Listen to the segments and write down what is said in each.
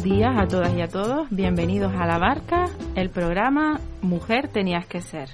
Buenos días a todas y a todos. Bienvenidos a La Barca, el programa Mujer Tenías que Ser.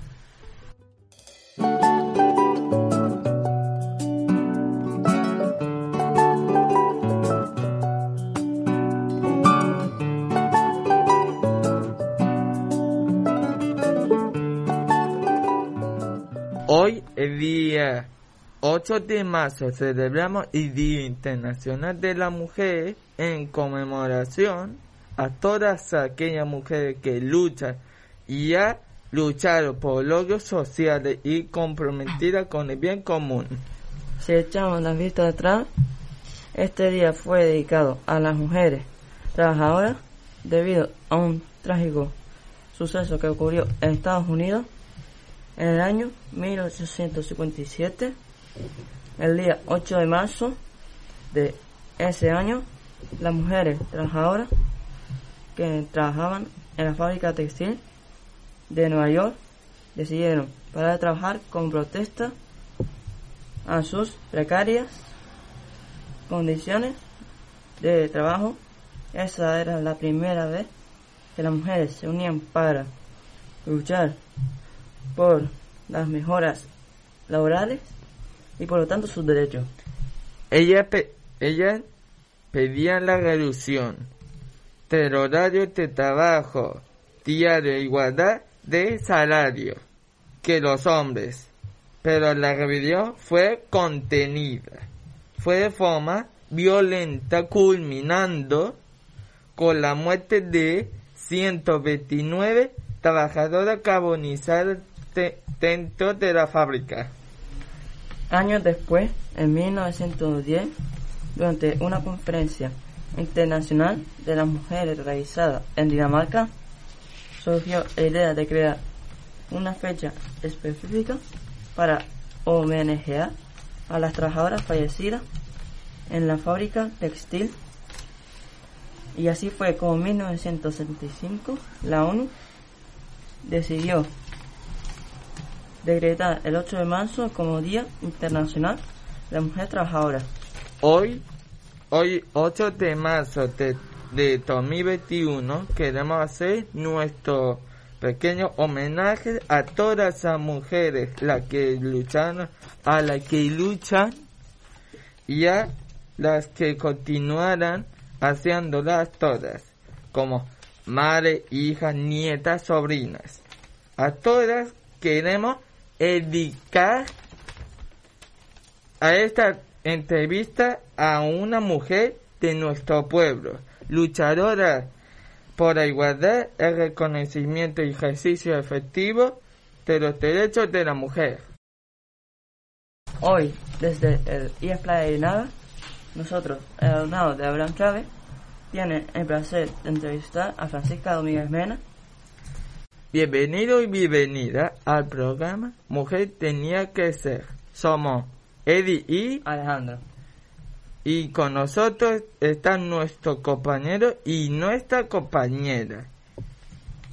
8 de marzo, celebramos el Día Internacional de la Mujer en conmemoración a todas aquellas mujeres que luchan y han luchado por logros sociales y comprometidas con el bien común. Si echamos la vista atrás, este día fue dedicado a las mujeres trabajadoras debido a un trágico suceso que ocurrió en Estados Unidos en el año 1857. El día 8 de marzo de ese año, las mujeres trabajadoras que trabajaban en la fábrica textil de Nueva York decidieron parar de trabajar con protesta a sus precarias condiciones de trabajo. Esa era la primera vez que las mujeres se unían para luchar por las mejoras laborales y por lo tanto sus derechos. Ella, pe ella pedía la reducción del horario de trabajo diario e igualdad de salario que los hombres, pero la rebelión fue contenida. Fue de forma violenta culminando con la muerte de 129 trabajadoras carbonizadas dentro de la fábrica. Años después, en 1910, durante una conferencia internacional de las mujeres realizada en Dinamarca, surgió la idea de crear una fecha específica para homenajear a las trabajadoras fallecidas en la fábrica textil. Y así fue como en 1975 la ONU decidió decretar el 8 de marzo como Día Internacional de la Mujer Trabajadora. Hoy, hoy 8 de marzo de, de 2021, queremos hacer nuestro pequeño homenaje a todas las mujeres las que lucharon, a las que luchan y a las que continuarán haciéndolas todas, como madre, hijas, nietas, sobrinas. A todas queremos dedicar a esta entrevista a una mujer de nuestro pueblo, luchadora por la igualdad, el reconocimiento y ejercicio efectivo de los derechos de la mujer. Hoy, desde el IES de Nava, nosotros, el de Abraham Chávez, tiene el placer de entrevistar a Francisca Domínguez Mena. Bienvenido y bienvenida al programa Mujer Tenía que Ser. Somos Eddie y Alejandro. Y con nosotros está nuestro compañero y nuestra compañera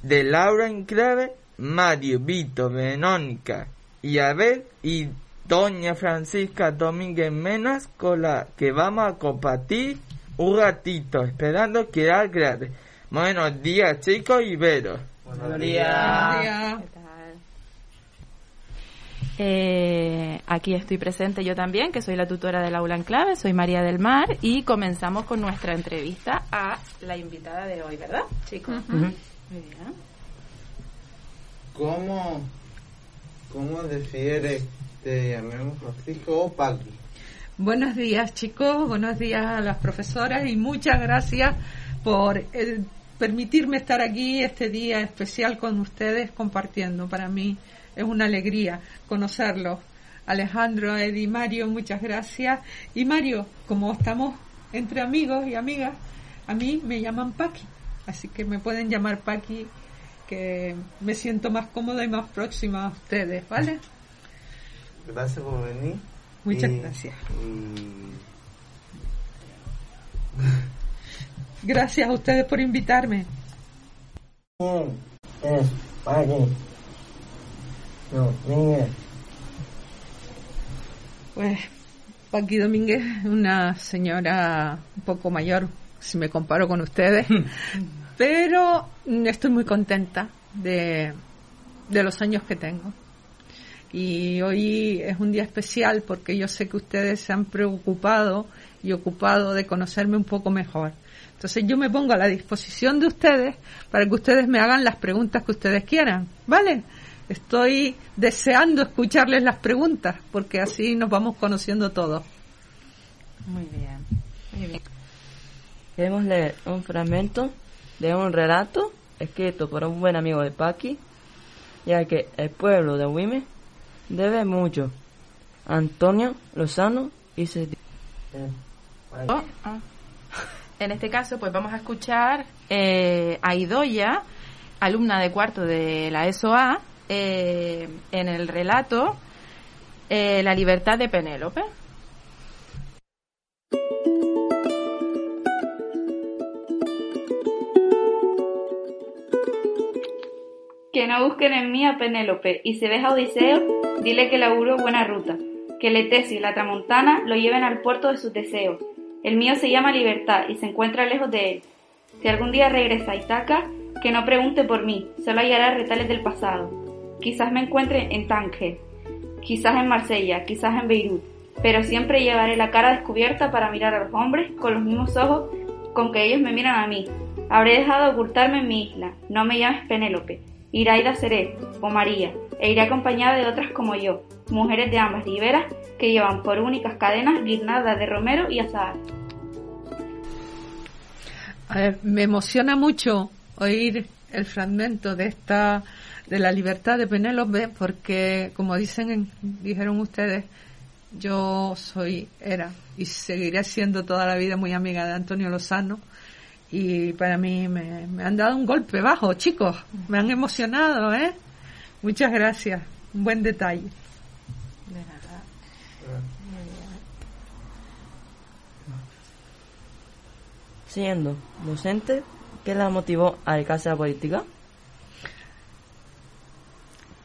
de Laura Enclave, Mario, Vito, Verónica y Abel y Doña Francisca Domínguez Menas con la que vamos a compartir un ratito, esperando que grande. Buenos días chicos y veros. Buenos días. ¿Qué tal? Eh, aquí estoy presente yo también, que soy la tutora del aula en clave, soy María del Mar y comenzamos con nuestra entrevista a la invitada de hoy, ¿verdad, chicos? Ujú. Muy bien. ¿Cómo, cómo decides te llamemos Francisco o Paqui? Buenos días chicos, buenos días a las profesoras y muchas gracias por eh, permitirme estar aquí este día especial con ustedes compartiendo. Para mí es una alegría conocerlos. Alejandro, Eddie, Mario, muchas gracias. Y Mario, como estamos entre amigos y amigas, a mí me llaman Paqui, así que me pueden llamar Paqui, que me siento más cómoda y más próxima a ustedes, ¿vale? Gracias por venir. Muchas Y- gracias. y- Gracias a ustedes por invitarme. Pues Paqui Domínguez es una señora un poco mayor, si me comparo con ustedes, pero estoy muy contenta de, de los años que tengo. Y hoy es un día especial porque yo sé que ustedes se han preocupado y ocupado de conocerme un poco mejor. Entonces yo me pongo a la disposición de ustedes para que ustedes me hagan las preguntas que ustedes quieran, ¿vale? Estoy deseando escucharles las preguntas porque así nos vamos conociendo todos. Muy bien. Muy bien. Queremos leer un fragmento de un relato escrito por un buen amigo de Paqui, ya que el pueblo de Wime debe mucho a Antonio Lozano y se... Oh, ah. En este caso, pues vamos a escuchar eh, a Idoya, alumna de cuarto de la ESOA, eh, en el relato eh, La libertad de Penélope. Que no busquen en mí a Penélope, y si ves a Odiseo, dile que laburó buena ruta, que el Etesio y la Tramontana lo lleven al puerto de sus deseos. El mío se llama Libertad y se encuentra lejos de él. Si algún día regresa a Itaca, que no pregunte por mí, solo hallará retales del pasado. Quizás me encuentre en Tánger, quizás en Marsella, quizás en Beirut, pero siempre llevaré la cara descubierta para mirar a los hombres con los mismos ojos con que ellos me miran a mí. Habré dejado de ocultarme en mi isla. No me llames Penélope. Iraida seré, o María, e iré acompañada de otras como yo, mujeres de ambas riberas que llevan por únicas cadenas guirnaldas de romero y azahar. Me emociona mucho oír el fragmento de esta de la libertad de Penélope porque como dicen en- dijeron ustedes yo soy era y seguiré siendo toda la vida muy amiga de Antonio Lozano y para mí me, me han dado un golpe bajo chicos. Me han emocionado eh muchas gracias. Un buen detalle De nada. Siendo docente, ¿qué la motivó a dedicarse a la política?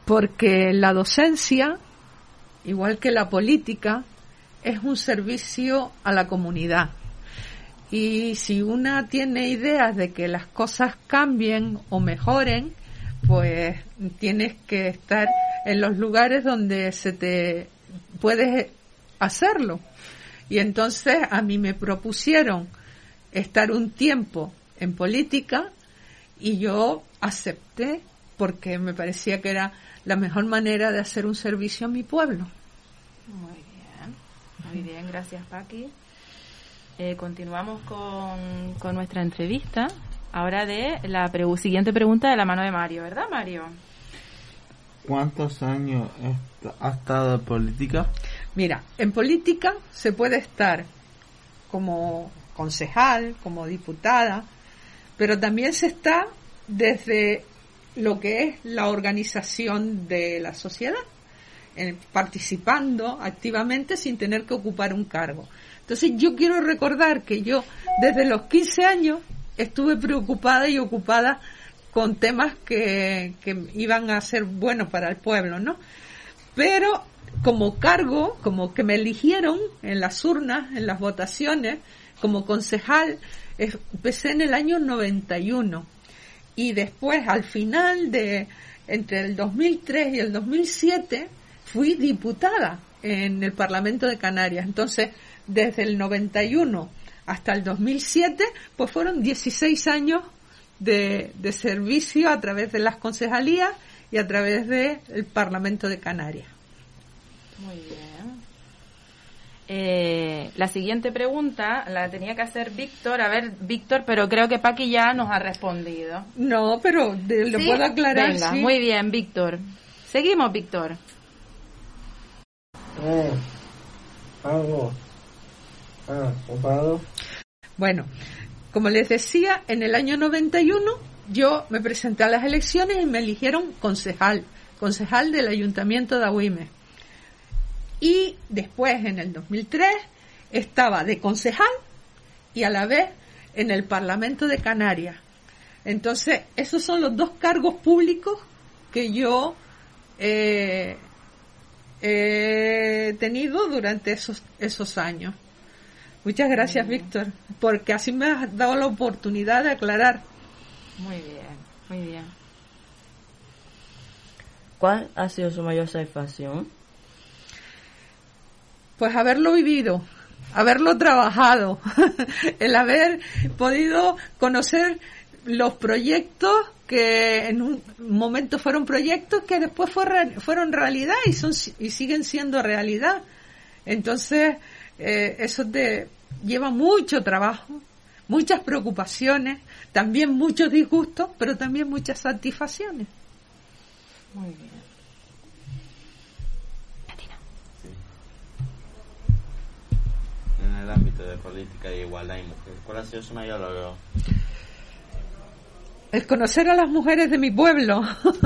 porque la docencia, igual que la política, es un servicio a la comunidad. Y si una tiene ideas de que las cosas cambien o mejoren, pues tienes que estar en los lugares donde se te puedes hacerlo. Y entonces a mí me propusieron estar un tiempo en política y yo acepté porque me parecía que era la mejor manera de hacer un servicio a mi pueblo. Muy bien. Muy bien, gracias Paqui. Eh, continuamos con, con nuestra entrevista. Ahora de la pregu- siguiente pregunta de la mano de Mario, ¿verdad Mario? ¿Cuántos años est- ha estado en política? Mira, en política se puede estar como concejal, como diputada, pero también se está desde lo que es la organización de la sociedad, participando activamente sin tener que ocupar un cargo. Entonces yo quiero recordar que yo desde los 15 años estuve preocupada y ocupada con temas que, que iban a ser buenos para el pueblo, ¿no? Pero como cargo, como que me eligieron en las urnas, en las votaciones, como concejal, empecé en el año 91 y después al final de entre el 2003 y el 2007 fui diputada en el Parlamento de Canarias. Entonces, desde el 91 hasta el 2007, pues fueron 16 años de, de servicio a través de las concejalías y a través del Parlamento de Canarias. Muy bien. Eh, la siguiente pregunta la tenía que hacer Víctor. A ver, Víctor, pero creo que Paqui ya nos ha respondido. No, pero de- lo ¿Sí? puedo aclarar. Venga, sí. muy bien, Víctor. Seguimos, Víctor. Eh, algo. Ah, ocupado. Bueno, como les decía, en el año 91 yo me presenté a las elecciones y me eligieron concejal, concejal del Ayuntamiento de Agüime. Y después, en el 2003, estaba de concejal y a la vez en el Parlamento de Canarias. Entonces, esos son los dos cargos públicos que yo eh, he tenido durante esos, esos años. Muchas gracias, Víctor, porque así me has dado la oportunidad de aclarar. Muy bien, muy bien. ¿Cuál ha sido su mayor satisfacción? Pues haberlo vivido, haberlo trabajado, el haber podido conocer los proyectos que en un momento fueron proyectos que después fueron, realidad y, son, y siguen siendo realidad. Entonces, eh, eso te lleva mucho trabajo, muchas preocupaciones, también muchos disgustos, pero también muchas satisfacciones. Muy bien. En el ámbito de política de igualdad y mujer, ¿cuál ha sido su mayor logro? el conocer a las mujeres de mi pueblo.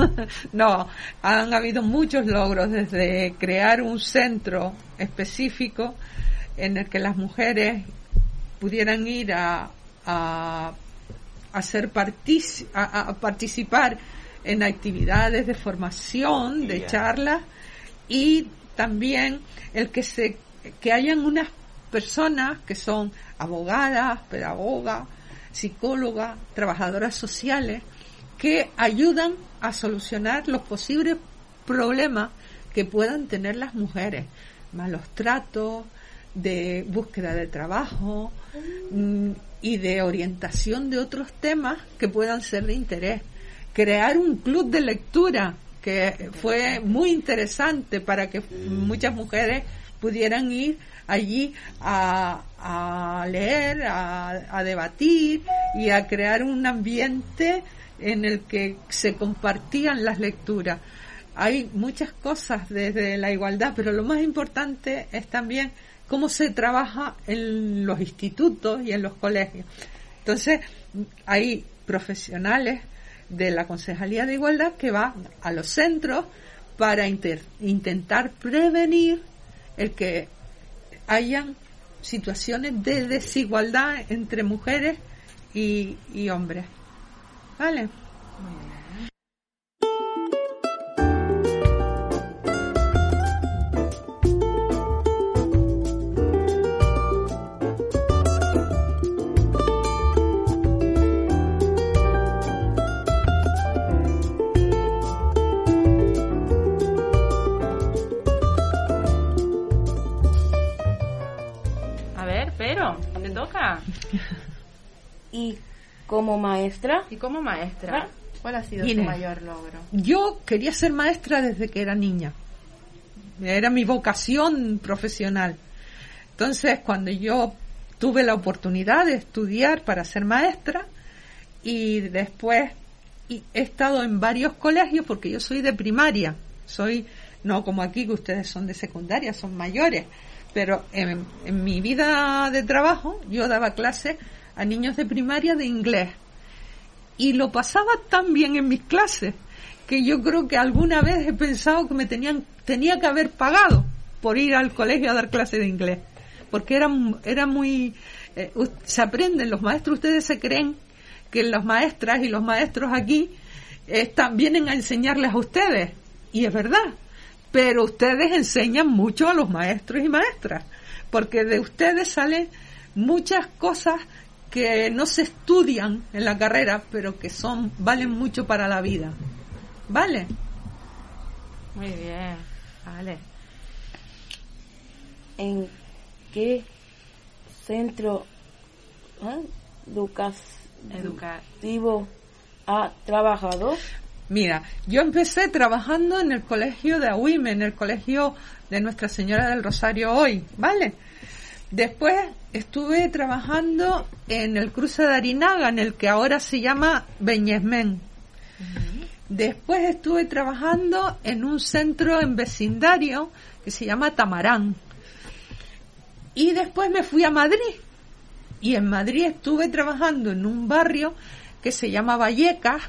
no, han habido muchos logros desde crear un centro específico en el que las mujeres pudieran ir a, a, ser partici- a, a participar en actividades de formación, de charlas y también el que se que hayan unas personas que son abogadas, pedagogas, psicólogas, trabajadoras sociales, que ayudan a solucionar los posibles problemas que puedan tener las mujeres, malos tratos, de búsqueda de trabajo mm, y de orientación de otros temas que puedan ser de interés. Crear un club de lectura que fue muy interesante para que muchas mujeres pudieran ir allí a, a leer, a, a debatir y a crear un ambiente en el que se compartían las lecturas. Hay muchas cosas desde la igualdad, pero lo más importante es también cómo se trabaja en los institutos y en los colegios. Entonces, hay profesionales de la Concejalía de Igualdad que van a los centros para inter- intentar prevenir el que hayan situaciones de desigualdad entre mujeres y, hombres. ¿Vale? A Y como maestra, Y como maestra, ¿cuál ha sido Mire. su mayor logro? Yo quería ser maestra desde que era niña. Era mi vocación profesional. Entonces, cuando yo tuve la oportunidad de estudiar para ser maestra y después y he estado en varios colegios porque yo soy de primaria, soy no como aquí que ustedes son de secundaria, son mayores, pero en, en mi vida de trabajo yo daba clases a niños de primaria de inglés. Y lo pasaba tan bien en mis clases que yo creo que alguna vez he pensado que me tenían tenía que haber pagado por ir al colegio a dar clases de inglés. Porque era era muy eh, se aprenden los maestros ustedes se creen que las maestras y los maestros aquí están vienen a enseñarles a ustedes. Y es verdad. Pero ustedes enseñan mucho a los maestros y maestras. Porque de ustedes salen muchas cosas que no se estudian en la carrera, pero que son valen mucho para la vida. ¿Vale? Muy bien, vale. ¿en qué centro ¿eh? educas- Educar. educativo ha trabajado? Mira, yo empecé trabajando en el colegio de Ahuime, en el colegio de Nuestra Señora del Rosario hoy, ¿vale? Después estuve trabajando en el cruce de Arinaga, en el que ahora se llama Beñesmen. Después estuve trabajando en un centro en vecindario que se llama Tamarán. Y después me fui a Madrid. Y en Madrid estuve trabajando en un barrio que se llama Vallecas,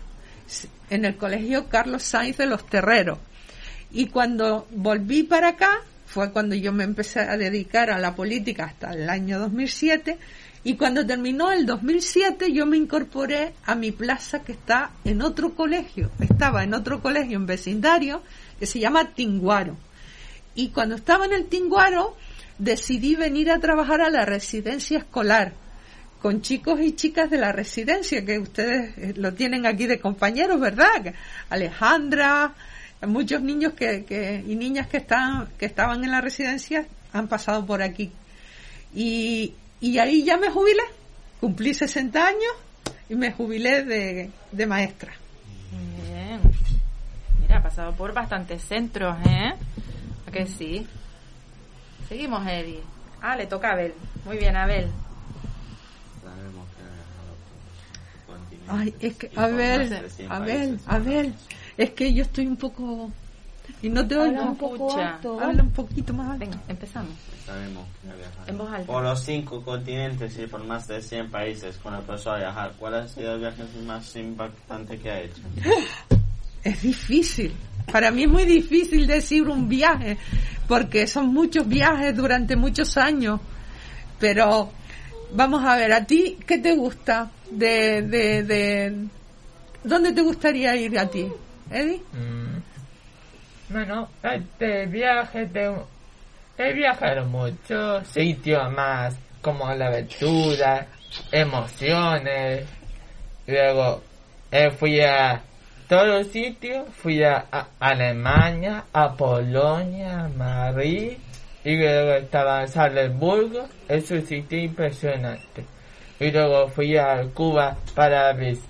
en el colegio Carlos Sainz de los Terreros. Y cuando volví para acá, fue cuando yo me empecé a dedicar a la política hasta el año 2007. Y cuando terminó el 2007, yo me incorporé a mi plaza que está en otro colegio. Estaba en otro colegio en vecindario que se llama Tinguaro. Y cuando estaba en el Tinguaro, decidí venir a trabajar a la residencia escolar con chicos y chicas de la residencia, que ustedes eh, lo tienen aquí de compañeros, ¿verdad? Alejandra, muchos niños que, y niñas que, están, que estaban en la residencia han pasado por aquí. Y, y ahí ya me jubilé, cumplí 60 años y me jubilé de, de maestra. Bien. Mira, ha pasado por bastantes centros, ¿eh? ¿A que sí? Seguimos, Eddie. Ah, le toca a Abel. Muy bien, Abel. Sabemos que ha dejado continentes Ay, es que, formas de 100 Abel, países. Abel, es que yo estoy un poco... Y no te Habla oigo. un poco alto, Habla un poquito más alto. Venga, empezamos. Sabemos En voz alta. por los cinco continentes y por más de 100 países con el empezó a viajar. ¿Cuál ha sido el viaje más impactante que ha hecho? Es difícil. Para mí es muy difícil decir un viaje, porque son muchos viajes durante muchos años. Pero vamos a ver, ¿a ti qué te gusta? De, de, de... ¿Dónde te gustaría ir a ti, Eddie? Mm. Bueno, este viaje de he viajado a muchos sitios más como la aventura, emociones. Luego eh, fui a todos los sitios, fui a, a Alemania, a Polonia, a Madrid y luego estaba en Salzburgo, es un sitio impresionante. Y luego fui a Cuba para vis-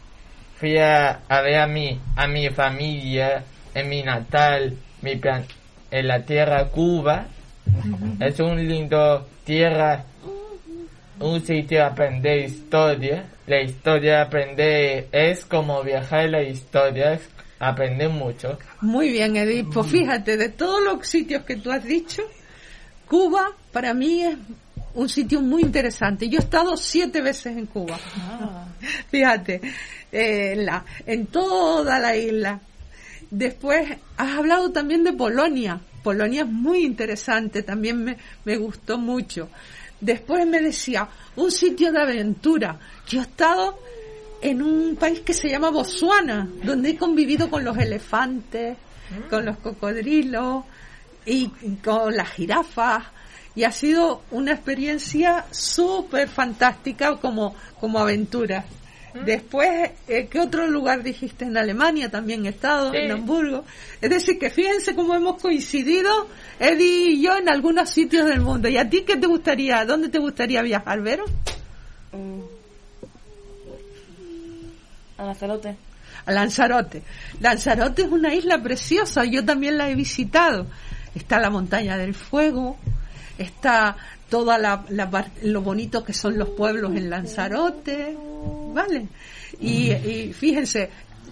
fui a, a ver a mi, a mi familia en mi natal, mi plan, en la tierra Cuba. Es un lindo tierra, un sitio de aprender historia. La historia de aprender es como viajar en la historia, aprender mucho. Muy bien, Edith. Pues fíjate, de todos los sitios que tú has dicho, Cuba para mí es un sitio muy interesante. Yo he estado siete veces en Cuba. Fíjate, eh, en, la, en toda la isla. Después has hablado también de Polonia. Polonia es muy interesante, también me, me gustó mucho. Después me decía, un sitio de aventura. Yo he estado en un país que se llama Botswana, donde he convivido con los elefantes, con los cocodrilos y con las jirafas. Y ha sido una experiencia súper fantástica como, como aventura. Después, eh, ¿qué otro lugar dijiste? En Alemania también he estado, Sí. en Hamburgo. Es decir, que fíjense cómo hemos coincidido, Eddie y yo, en algunos sitios del mundo. ¿Y a ti qué te gustaría, dónde te gustaría viajar, Vero? A Lanzarote. a Lanzarote. Lanzarote es una isla preciosa, yo también la he visitado. Está la montaña del fuego, está toda la, la lo bonito que son los pueblos en Lanzarote, ¿vale? Y, y fíjense,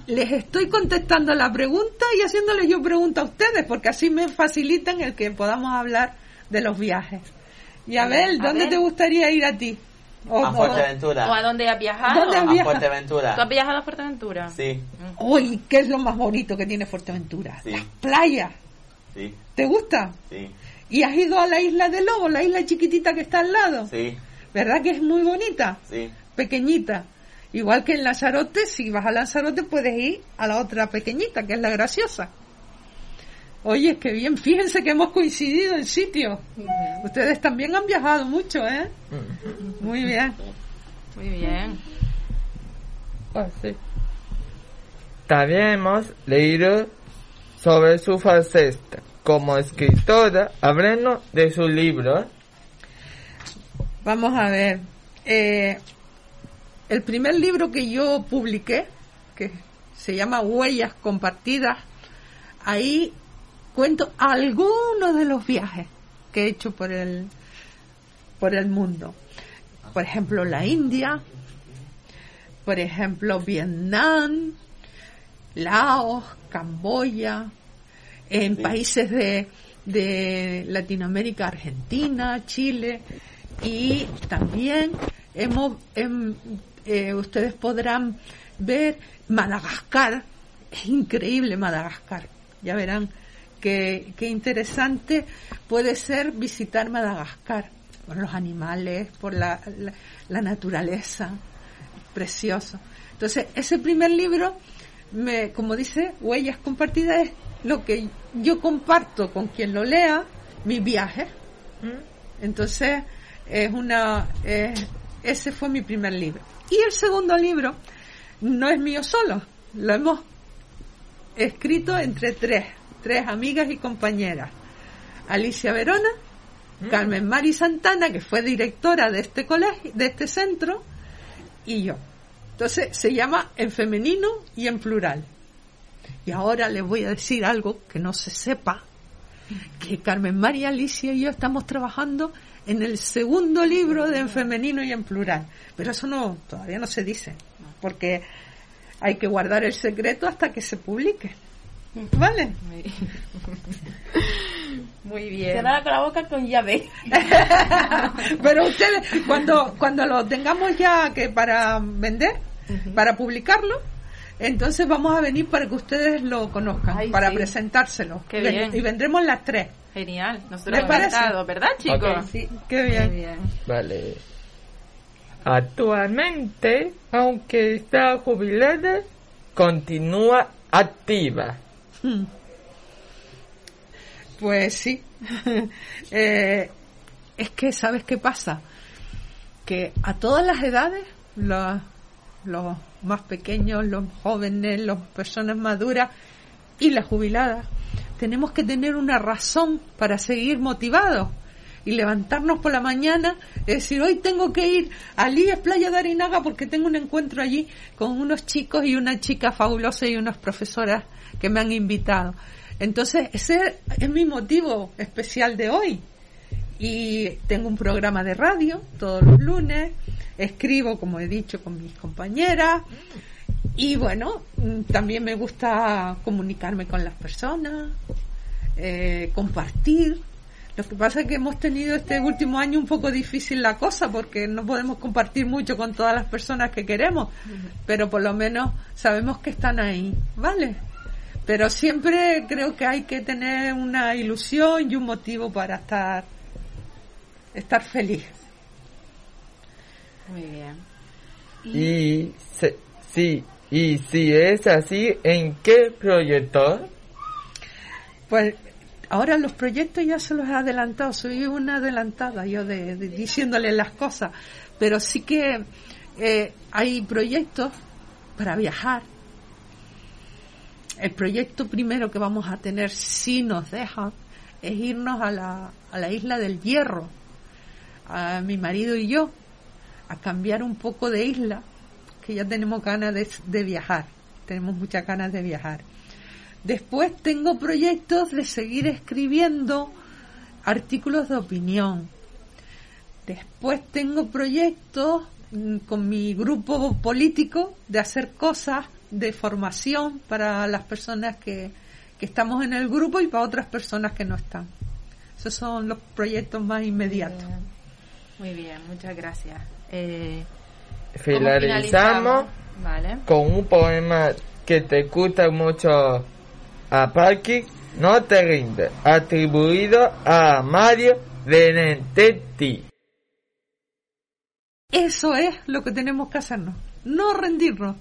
les estoy contestando la pregunta y haciéndoles yo pregunta a ustedes, porque así me facilitan el que podamos hablar de los viajes. Y Abel, ¿dónde Abel. te gustaría ir a ti? O- A Fuerteventura. ¿O a dónde has viajado? ¿Dónde has A? Fuerteventura. ¿Tú has viajado a Fuerteventura? Sí, Uy, ¿qué es lo más bonito que tiene Fuerteventura? Sí. Las playas. sí, ¿Te gusta? sí, ¿Y has ido a la isla de Lobo, la isla chiquitita que está al lado? sí, ¿Verdad que es muy bonita? sí. Pequeñita. Igual que en Lanzarote, si vas a Lanzarote puedes ir a la otra pequeñita, que es la graciosa. Oye, qué bien, fíjense que hemos coincidido en sitios. Ustedes también han viajado mucho, ¿eh? Muy bien. Muy bien. Ah, sí. También hemos leído sobre su faceta como escritora, hablando de su libro. Vamos a ver. Eh, el primer libro que yo publiqué, que se llama Huellas Compartidas. Ahí cuento algunos de los viajes que he hecho por el, por el mundo. Por ejemplo, la India, por ejemplo, Vietnam, Laos, Camboya, en países de, de Latinoamérica, Argentina, Chile, y también hemos, em, eh, ustedes podrán ver Madagascar, es increíble Madagascar, ya verán qué, qué interesante puede ser visitar Madagascar, por los animales, por la, la, la naturaleza, precioso. Entonces, ese primer libro, me, como dice, Huellas Compartidas, lo que yo comparto con quien lo lea, mi viaje. Entonces, es una, es- ese fue mi primer libro. Y el segundo libro no es mío solo, lo hemos escrito entre tres, tres amigas y compañeras. Alicia Verona, Carmen Mari Santana, que fue directora de este colegio, de este centro, y yo. Entonces se llama en femenino y en plural. Y ahora les voy a decir algo que no se sepa, que Carmen María Alicia y yo estamos trabajando en el segundo libro de en femenino y en plural. Pero eso no, todavía no se dice, porque hay que guardar el secreto hasta que se publique. ¿Vale? Muy bien. Cerrada con la boca con llave. Pero ustedes, cuando, cuando lo tengamos ya que para vender, para publicarlo, entonces vamos a venir para que ustedes lo conozcan, Ay, para sí. presentárselo. Qué bien. Y vendremos las tres. Genial. Nosotros ¿Les parece? encantados, ¿verdad, chicos? Ok. Sí, qué bien. Vale. Actualmente, aunque está jubilada, continúa activa. Mm. Pues sí. Eh, es que, ¿sabes qué pasa? Que a todas las edades, los, los más pequeños, los jóvenes, las personas maduras y las jubiladas, tenemos que tener una razón para seguir motivados y levantarnos por la mañana y decir, hoy tengo que ir a Líes Playa de Arinaga porque tengo un encuentro allí con unos chicos y una chica fabulosa y unas profesoras que me han invitado. Entonces, ese es mi motivo especial de hoy. Y tengo un programa de radio todos los lunes, escribo, como he dicho, con mis compañeras. Y bueno, mm, también me gusta comunicarme con las personas, eh, compartir. Lo que pasa es que hemos tenido este último año un poco difícil la cosa porque no podemos compartir mucho con todas las personas que queremos, pero por lo menos sabemos que están ahí, ¿vale? Pero siempre creo que hay que tener una ilusión y un motivo para estar estar feliz. Muy bien. Y se- sí, y si es así, ¿en qué proyecto? Pues ahora los proyectos ya se los he adelantado, soy una adelantada yo de, de diciéndole las cosas, pero sí que eh, hay proyectos para viajar. El proyecto primero que vamos a tener, si nos dejan, es irnos a la, a la isla del Hierro, a mi marido y yo, a cambiar un poco de isla, que ya tenemos ganas de, de viajar, tenemos muchas ganas de viajar. Después tengo proyectos de seguir escribiendo artículos de opinión. Después tengo proyectos mm, con mi grupo político de hacer cosas de formación para las personas que, que estamos en el grupo y para otras personas que no están. Esos son los proyectos más inmediatos. Muy bien, muchas gracias. Eh, ¿cómo Finalizamos Vale. con un poema que te gusta mucho a Paqui, No te rindes, atribuido a Mario Benedetti. Eso es lo que tenemos que hacernos, no rendirnos.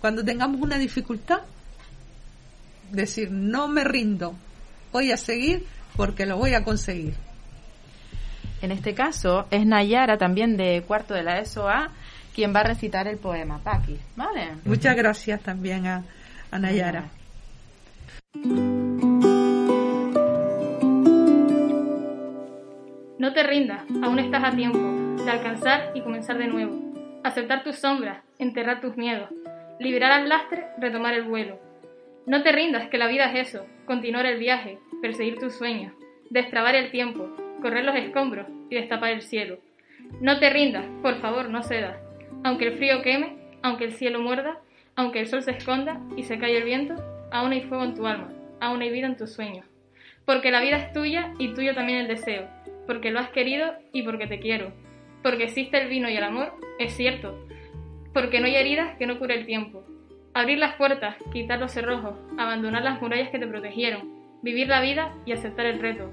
Cuando tengamos una dificultad, decir, no me rindo, voy a seguir porque lo voy a conseguir. En este caso es Nayara, también de cuarto de la SOA, quien va a recitar el poema. Paqui, ¿vale? Muchas gracias también a, a Nayara. No te rindas, aún estás a tiempo de alcanzar y comenzar de nuevo. Aceptar tus sombras, enterrar tus miedos. liberar al lastre, retomar el vuelo. No te rindas, que la vida es eso, continuar el viaje, perseguir tus sueños, destrabar el tiempo, correr los escombros y destapar el cielo. No te rindas, por favor, no cedas. Aunque el frío queme, aunque el cielo muerda, aunque el sol se esconda y se calle el viento, aún hay fuego en tu alma, aún hay vida en tus sueños. Porque la vida es tuya y tuyo también el deseo, porque lo has querido y porque te quiero. Porque existe el vino y el amor, es cierto. Porque no hay heridas que no cure el tiempo. Abrir las puertas, quitar los cerrojos, abandonar las murallas que te protegieron, vivir la vida y aceptar el reto.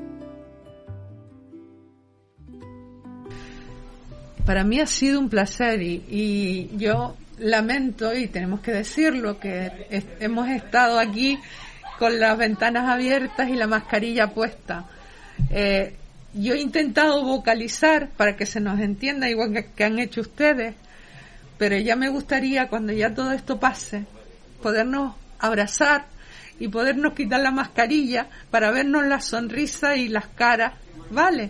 Para mí ha sido un placer y, y yo lamento, y tenemos que decirlo, que hemos estado aquí con las ventanas abiertas y la mascarilla puesta. Eh, yo he intentado vocalizar para que se nos entienda igual que, han hecho ustedes, pero ya me gustaría cuando ya todo esto pase, podernos abrazar y podernos quitar la mascarilla para vernos la sonrisa y las caras, ¿vale?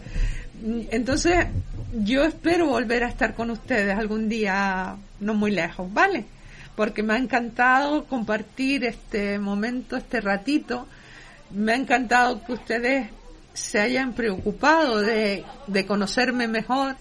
Entonces, yo espero volver a estar con ustedes algún día no muy lejos, ¿vale? Porque me ha encantado compartir este momento, este ratito. Me ha encantado que ustedes se hayan preocupado de, de conocerme mejor,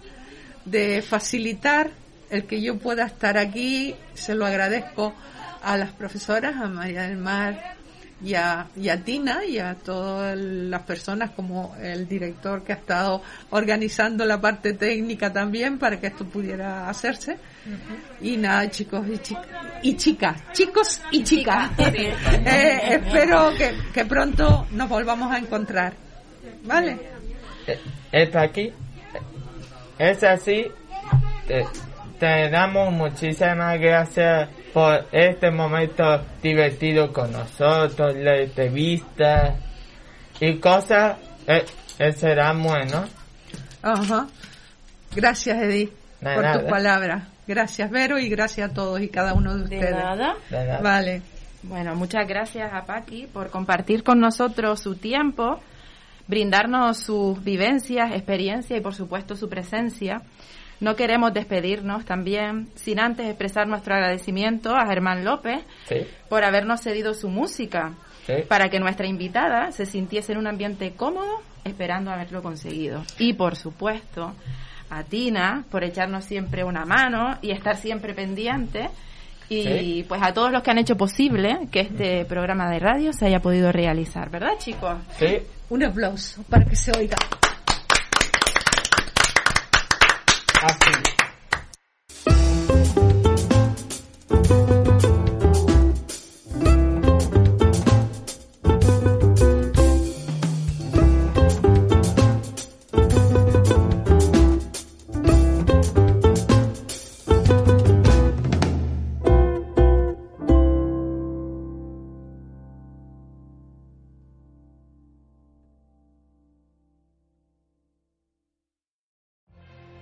de facilitar el que yo pueda estar aquí. Se lo agradezco a las profesoras, a María del Mar y a, y a Tina y a todas las personas como el director que ha estado organizando la parte técnica también para que esto pudiera hacerse. Y nada, chicos y, chi- y chicas, chicos y chicas. Eh, espero que, que pronto nos volvamos a encontrar. ¿Vale? está aquí. Es así. Te, te damos muchísimas gracias por este momento divertido con nosotros, la entrevista y cosas. Eh, eh, será bueno. Ajá. Gracias, Edith, De por tus palabras. Gracias, Vero, y gracias a todos y cada uno de De ustedes. nada. De nada. Vale. Bueno, muchas gracias a Paqui por compartir con nosotros su tiempo, brindarnos sus vivencias, experiencias y por supuesto su presencia. No queremos despedirnos también sin antes expresar nuestro agradecimiento a Germán López Sí, por habernos cedido su música sí. para que nuestra invitada se sintiese en un ambiente cómodo esperando haberlo conseguido. Y por supuesto a Tina por echarnos siempre una mano y estar siempre pendiente. Y Sí. pues a todos los que han hecho posible que este programa de radio se haya podido realizar, ¿verdad chicos? Sí, Un aplauso para que se oiga. Así.